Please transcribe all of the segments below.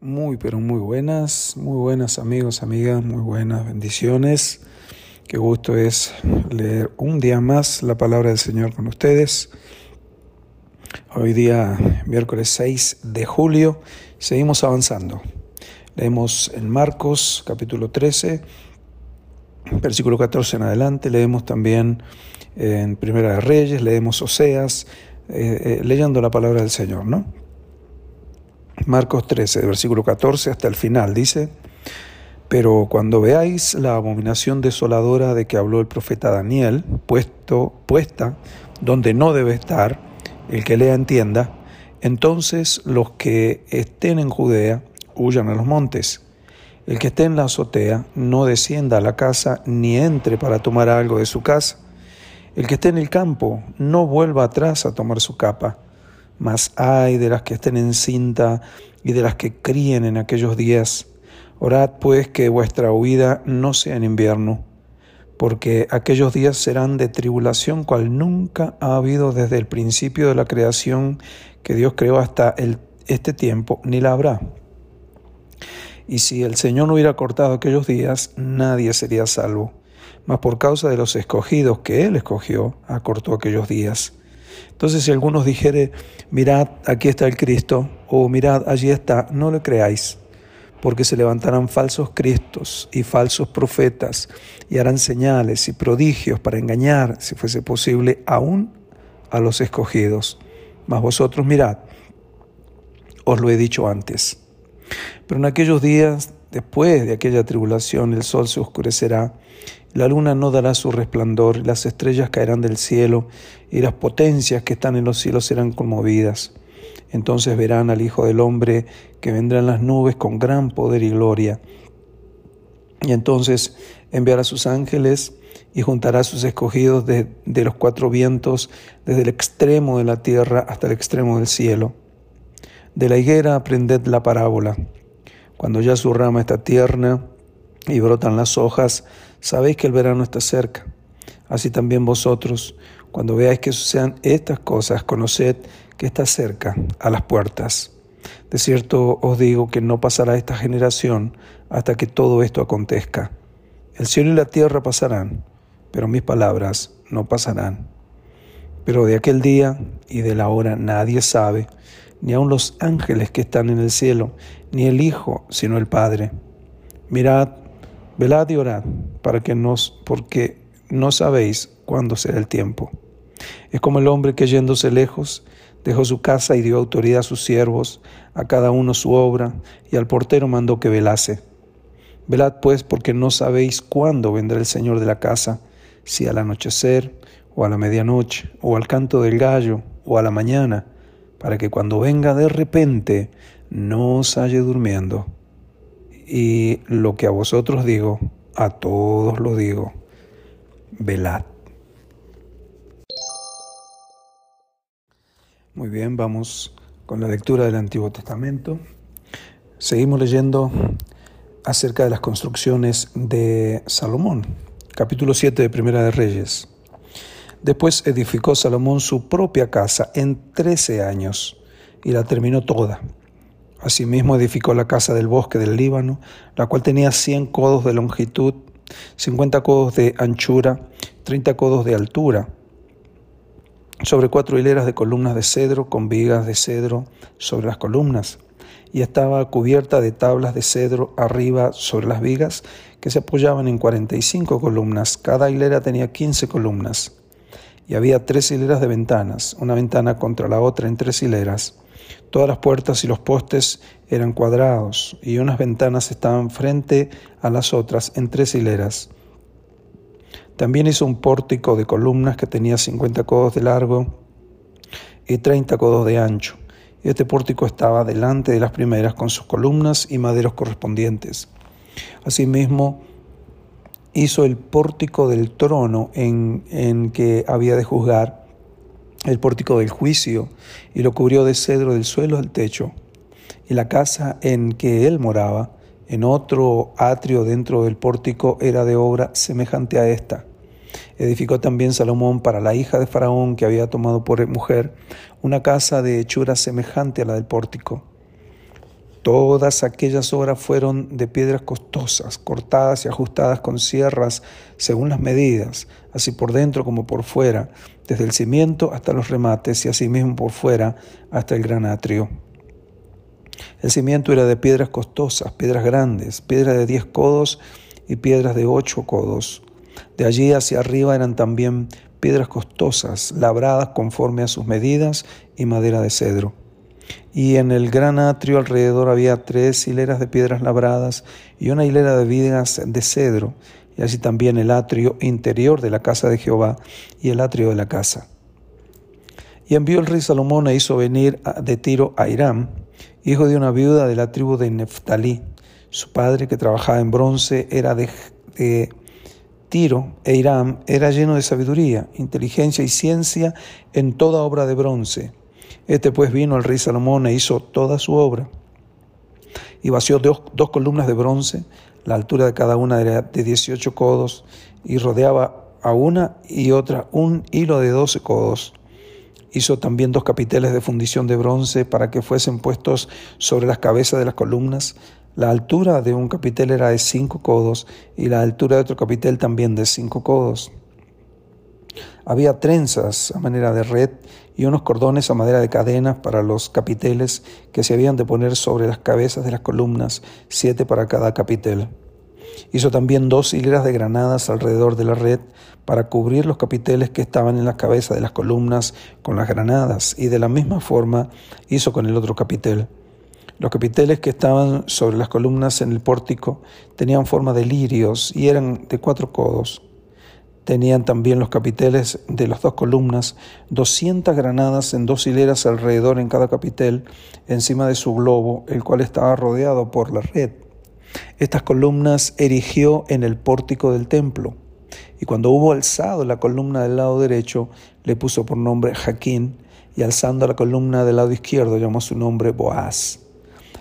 Muy, pero muy buenas, muy buenas amigos, amigas, muy buenas bendiciones. Qué gusto es leer un día más la palabra del Señor con ustedes. Hoy día, miércoles 6 de julio, seguimos avanzando. Leemos en Marcos capítulo 13, versículo 14 en adelante, leemos también en Primera de Reyes, leemos Oseas, eh, eh, leyendo la palabra del Señor, ¿no? Marcos 13, versículo 14 hasta el final, dice, pero cuando veáis la abominación desoladora de que habló el profeta Daniel, puesto, puesta donde no debe estar, el que lea entienda, entonces los que estén en Judea huyan a los montes. El que esté en la azotea no descienda a la casa ni entre para tomar algo de su casa. El que esté en el campo no vuelva atrás a tomar su capa mas hay de las que estén en cinta y de las que críen en aquellos días. Orad pues que vuestra huida no sea en invierno, porque aquellos días serán de tribulación cual nunca ha habido desde el principio de la creación que Dios creó hasta este tiempo, ni la habrá. Y si el Señor no hubiera cortado aquellos días, nadie sería salvo. Mas por causa de los escogidos que Él escogió, acortó aquellos días. Entonces, si algunos dijere, mirad, aquí está el Cristo, o mirad, allí está, no le creáis, porque se levantarán falsos cristos y falsos profetas, y harán señales y prodigios para engañar, si fuese posible, aún a los escogidos. Mas vosotros mirad, os lo he dicho antes. Pero en aquellos días, después de aquella tribulación, el sol se oscurecerá la luna no dará su resplandor, las estrellas caerán del cielo, y las potencias que están en los cielos serán conmovidas. Entonces verán al Hijo del Hombre que vendrá en las nubes con gran poder y gloria. Y entonces enviará sus ángeles y juntará sus escogidos de, de los cuatro vientos, desde el extremo de la tierra hasta el extremo del cielo. De la higuera aprended la parábola. Cuando ya su rama está tierna y brotan las hojas, sabéis que el verano está cerca. Así también vosotros, cuando veáis que sucedan estas cosas, conoced que está cerca, a las puertas. De cierto os digo que no pasará esta generación hasta que todo esto acontezca. El cielo y la tierra pasarán, pero mis palabras no pasarán. Pero de aquel día y de la hora nadie sabe, ni aun los ángeles que están en el cielo, ni el Hijo, sino el Padre. Mirad, Velad y orad, para que nos, porque no sabéis cuándo será el tiempo. Es como el hombre que yéndose lejos, dejó su casa y dio autoridad a sus siervos, a cada uno su obra, y al portero mandó que velase. Velad pues, porque no sabéis cuándo vendrá el Señor de la casa, si al anochecer, o a la medianoche, o al canto del gallo, o a la mañana, para que cuando venga de repente no os halle durmiendo. Y lo que a vosotros digo, a todos lo digo, velad. Muy bien, vamos con la lectura del Antiguo Testamento. Seguimos leyendo acerca de las construcciones de Salomón, capítulo 7 de Primera de Reyes. Después edificó Salomón su propia casa en trece años y la terminó toda Asimismo edificó la casa del bosque del Líbano, la cual tenía cien codos de longitud, cincuenta codos de anchura, treinta codos de altura, sobre cuatro hileras de columnas de cedro con vigas de cedro sobre las columnas, y estaba cubierta de tablas de cedro arriba sobre las vigas que se apoyaban en cuarenta y cinco columnas. Cada hilera tenía quince columnas, y había tres hileras de ventanas, una ventana contra la otra en tres hileras Todas las puertas y los postes eran cuadrados y unas ventanas estaban frente a las otras en tres hileras. También hizo un pórtico de columnas que tenía 50 codos de largo y 30 codos de ancho. Este pórtico estaba delante de las primeras con sus columnas y maderos correspondientes. Asimismo, hizo el pórtico del trono en, en que había de juzgar el pórtico del juicio y lo cubrió de cedro del suelo al techo. Y la casa en que él moraba, en otro atrio dentro del pórtico, era de obra semejante a esta. Edificó también Salomón para la hija de Faraón que había tomado por mujer una casa de hechura semejante a la del pórtico. Todas aquellas obras fueron de piedras costosas, cortadas y ajustadas con sierras según las medidas, así por dentro como por fuera, desde el cimiento hasta los remates y asimismo por fuera hasta el gran atrio. El cimiento era de piedras costosas, piedras grandes, piedras de diez codos y piedras de ocho codos. De allí hacia arriba eran también piedras costosas, labradas conforme a sus medidas y madera de cedro. Y en el gran atrio alrededor había tres hileras de piedras labradas y una hilera de vigas de cedro, y así también el atrio interior de la casa de Jehová y el atrio de la casa. Y envió el rey Salomón e hizo venir de Tiro a Irán, hijo de una viuda de la tribu de Neftalí. Su padre, que trabajaba en bronce, era de, Tiro e Irán, era lleno de sabiduría, inteligencia y ciencia en toda obra de bronce. Este pues vino al rey Salomón e hizo toda su obra. Y vació dos, dos columnas de bronce, la altura de cada una era de 18 codos, y rodeaba a una y otra un hilo de 12 codos. Hizo también dos capiteles de fundición de bronce para que fuesen puestos sobre las cabezas de las columnas. La altura de un capitel era de cinco codos y la altura de otro capitel también de cinco codos. Había trenzas a manera de red y unos cordones a madera de cadenas para los capiteles que se habían de poner sobre las cabezas de las columnas, siete para cada capitel. Hizo también dos hileras de granadas alrededor de la red para cubrir los capiteles que estaban en la cabeza de las columnas con las granadas, y de la misma forma hizo con el otro capitel. Los capiteles que estaban sobre las columnas en el pórtico tenían forma de lirios y eran de cuatro codos. Tenían también los capiteles de las dos columnas, doscientas granadas en dos hileras alrededor en cada capitel, encima de su globo, el cual estaba rodeado por la red. Estas columnas erigió en el pórtico del templo. Y cuando hubo alzado la columna del lado derecho, le puso por nombre Jaquín, y alzando la columna del lado izquierdo llamó su nombre Boaz.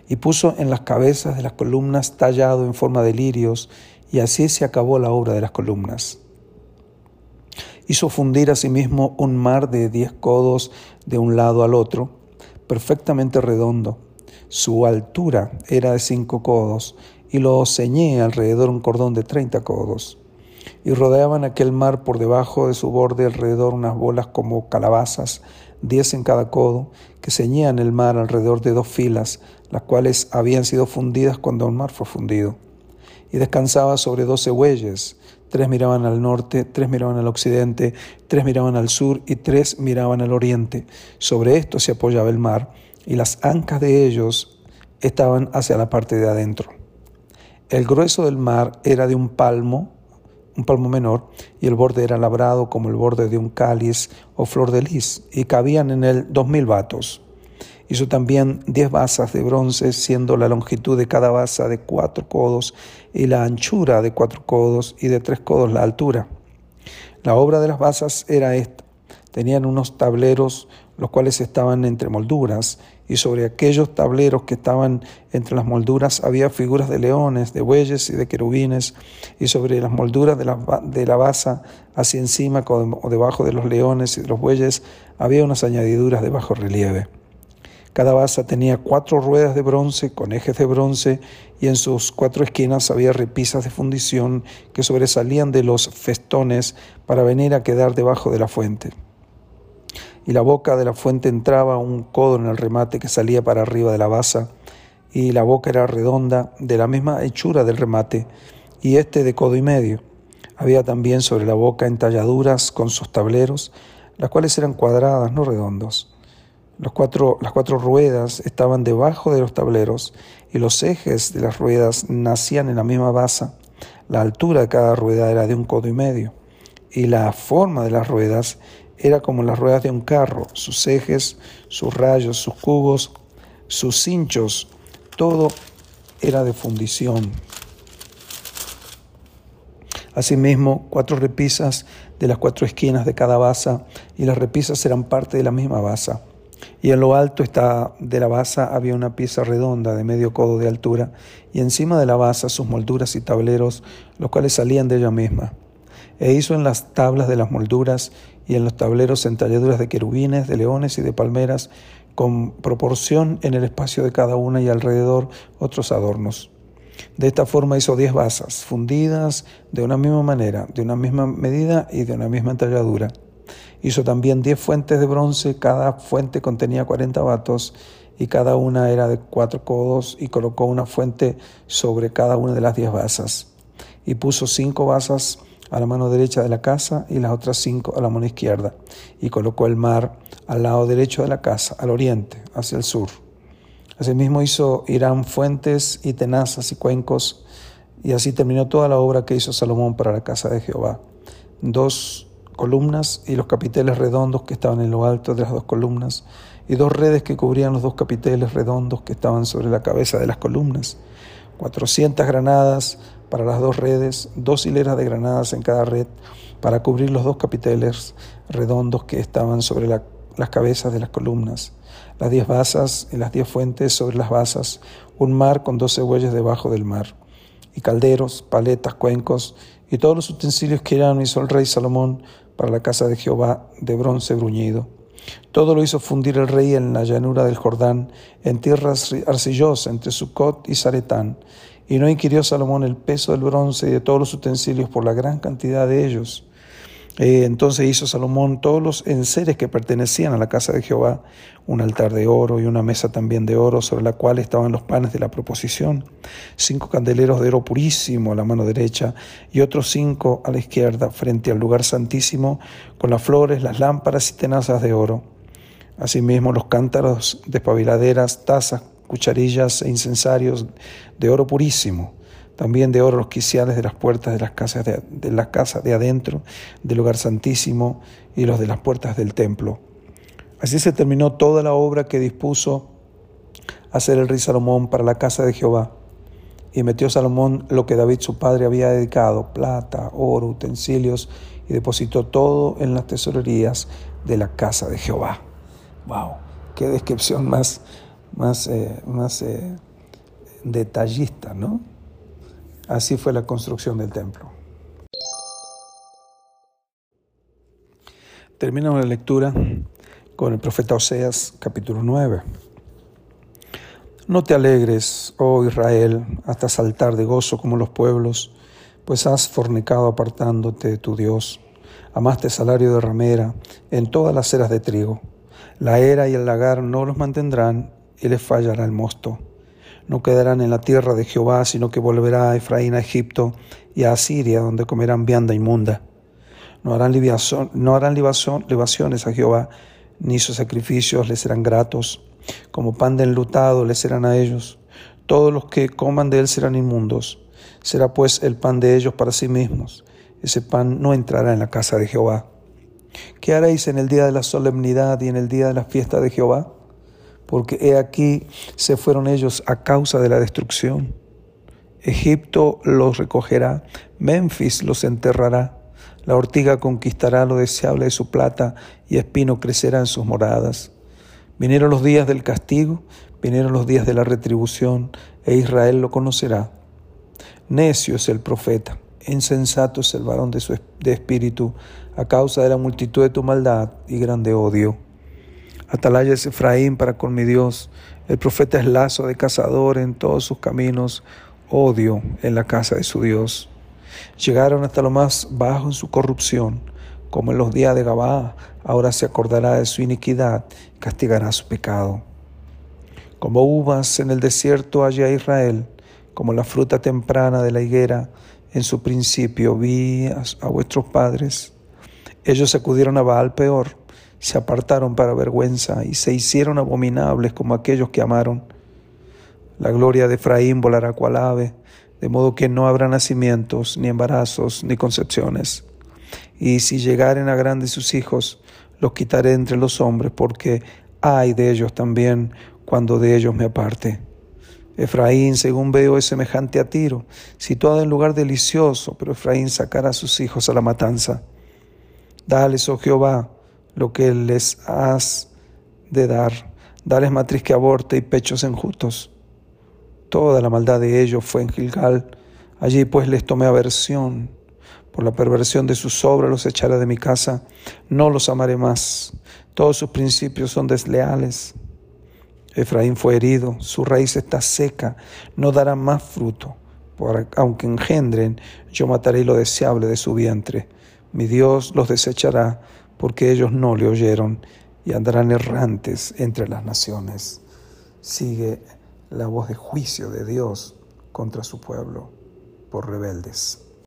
Y puso en las cabezas de las columnas tallado en forma de lirios, y así se acabó la obra de las columnas. Hizo fundir asimismo un mar de diez codos de un lado al otro, perfectamente redondo. Su altura era de cinco codos, y lo ceñé alrededor un cordón de treinta codos. Y rodeaban aquel mar por debajo de su borde alrededor unas bolas como calabazas, diez en cada codo, que ceñían el mar alrededor de dos filas, las cuales habían sido fundidas cuando el mar fue fundido. Y descansaba sobre doce bueyes, tres miraban al norte, tres miraban al occidente, tres miraban al sur y tres miraban al oriente. Sobre esto se apoyaba el mar, y las ancas de ellos estaban hacia la parte de adentro. El grueso del mar era de un palmo, un palmo menor, y el borde era labrado como el borde de un cáliz o flor de lis, y cabían en él dos mil vatos. Hizo también diez basas de bronce, siendo la longitud de cada basa de cuatro codos y la anchura de cuatro codos y de tres codos la altura. La obra de las basas era esta. Tenían unos tableros los cuales estaban entre molduras, y sobre aquellos tableros que estaban entre las molduras había figuras de leones, de bueyes y de querubines, y sobre las molduras de la, de la basa, hacia encima o debajo de los leones y de los bueyes, había unas añadiduras de bajo relieve. Cada basa tenía cuatro ruedas de bronce con ejes de bronce y en sus cuatro esquinas había repisas de fundición que sobresalían de los festones para venir a quedar debajo de la fuente y la boca de la fuente entraba un codo en el remate que salía para arriba de la basa, y la boca era redonda, de la misma hechura del remate, y este de codo y medio. Había también sobre la boca entalladuras con sus tableros, las cuales eran cuadradas, no redondos. Las cuatro ruedas estaban debajo de los tableros y los ejes de las ruedas nacían en la misma basa. La altura de cada rueda era de un codo y medio y la forma de las ruedas era como las ruedas de un carro, sus ejes, sus rayos, sus cubos, sus cinchos, todo era de fundición. Asimismo, cuatro repisas de las cuatro esquinas de cada basa, y las repisas eran parte de la misma basa. Y en lo alto está de la basa había una pieza redonda de medio codo de altura, y encima de la basa sus molduras y tableros, los cuales salían de ella misma. E hizo en las tablas de las molduras y en los tableros entalladuras de querubines, de leones y de palmeras, con proporción en el espacio de cada una y alrededor otros adornos. De esta forma hizo diez basas, fundidas de una misma manera, de una misma medida y de una misma entalladura. Hizo también diez fuentes de bronce, cada fuente contenía cuarenta vatos y cada una era de cuatro codos y colocó una fuente sobre cada una de las diez basas. Y puso cinco basas a la mano derecha de la casa y las otras cinco a la mano izquierda. Y colocó el mar al lado derecho de la casa, al oriente, hacia el sur. Asimismo hizo Irán fuentes y tenazas y cuencos, y así terminó toda la obra que hizo Salomón para la casa de Jehová. Dos columnas y los capiteles redondos que estaban en lo alto de las dos columnas, y dos redes que cubrían los dos capiteles redondos que estaban sobre la cabeza de las columnas. Cuatrocientas granadas para las dos redes, dos hileras de granadas en cada red para cubrir los dos capiteles redondos que estaban sobre las cabezas de las columnas las diez basas y las diez fuentes sobre las basas, un mar con doce bueyes debajo del mar, y calderos, paletas, cuencos, y todos los utensilios que Irán hizo el rey Salomón para la casa de Jehová de bronce bruñido. Todo lo hizo fundir el rey en la llanura del Jordán, en tierra arcillosa entre Sucot y Zaretán. Y no inquirió Salomón el peso del bronce y de todos los utensilios por la gran cantidad de ellos. Eh, entonces hizo Salomón todos los enseres que pertenecían a la casa de Jehová, un altar de oro y una mesa también de oro sobre la cual estaban los panes de la proposición, cinco candeleros de oro purísimo a la mano derecha y otros cinco a la izquierda frente al lugar santísimo con las flores, las lámparas y tenazas de oro. Asimismo los cántaros de espabiladeras, tazas, cucharillas e incensarios de oro purísimo también de oro los quiciales de las puertas de las casas de, la casa de adentro, del lugar santísimo y los de las puertas del templo. Así se terminó toda la obra que dispuso hacer el rey Salomón para la casa de Jehová. Y metió Salomón lo que David su padre había dedicado, plata, oro, utensilios, y depositó todo en las tesorerías de la casa de Jehová. ¡Wow! ¡Qué descripción más, más, eh, más eh, detallista, ¿no? Así fue la construcción del templo. Terminamos la lectura con el profeta Oseas capítulo 9. No te alegres, oh Israel, hasta saltar de gozo como los pueblos, pues has fornicado apartándote de tu Dios. Amaste salario de ramera en todas las eras de trigo. La era y el lagar no los mantendrán y les fallará el mosto no quedarán en la tierra de Jehová, sino que volverá a Efraín a Egipto y a Asiria, donde comerán vianda inmunda. No harán, no harán libaciones a Jehová, ni sus sacrificios les serán gratos. Como pan de enlutado les serán a ellos. Todos los que coman de él serán inmundos. Será pues el pan de ellos para sí mismos. Ese pan no entrará en la casa de Jehová. ¿Qué haréis en el día de la solemnidad y en el día de la fiesta de Jehová? Porque he aquí se fueron ellos a causa de la destrucción. Egipto los recogerá, Memphis los enterrará, la ortiga conquistará lo deseable de su plata y espino crecerá en sus moradas. Vinieron los días del castigo, vinieron los días de la retribución, e Israel lo conocerá. Necio es el profeta, insensato es el varón de, su, de espíritu, a causa de la multitud de tu maldad y grande odio. Atalaya es Efraín para con mi Dios. El profeta es lazo de cazador en todos sus caminos, odio en la casa de su Dios. Llegaron hasta lo más bajo en su corrupción, como en los días de Gabá, ahora se acordará de su iniquidad, castigará su pecado. Como uvas en el desierto allá Israel, como la fruta temprana de la higuera, en su principio vi a, a vuestros padres. Ellos acudieron a Baal peor se apartaron para vergüenza y se hicieron abominables como aquellos que amaron. La gloria de Efraín volará cual ave, de modo que no habrá nacimientos, ni embarazos, ni concepciones. Y si llegaren a grandes sus hijos, los quitaré entre los hombres, porque hay de ellos también cuando de ellos me aparte. Efraín, según veo, es semejante a Tiro, situado en lugar delicioso, pero Efraín sacará a sus hijos a la matanza. Dales, oh Jehová, lo que les has de dar. Dales matriz que aborte y pechos enjutos. Toda la maldad de ellos fue en Gilgal. Allí pues les tomé aversión. Por la perversión de sus obras los echaré de mi casa. No los amaré más. Todos sus principios son desleales. Efraín fue herido, su raíz está seca, no dará más fruto. aunque engendren, yo mataré lo deseable de su vientre. Mi Dios los desechará, porque ellos no le oyeron, y andarán errantes entre las naciones. Sigue la voz de juicio de Dios contra su pueblo por rebeldes.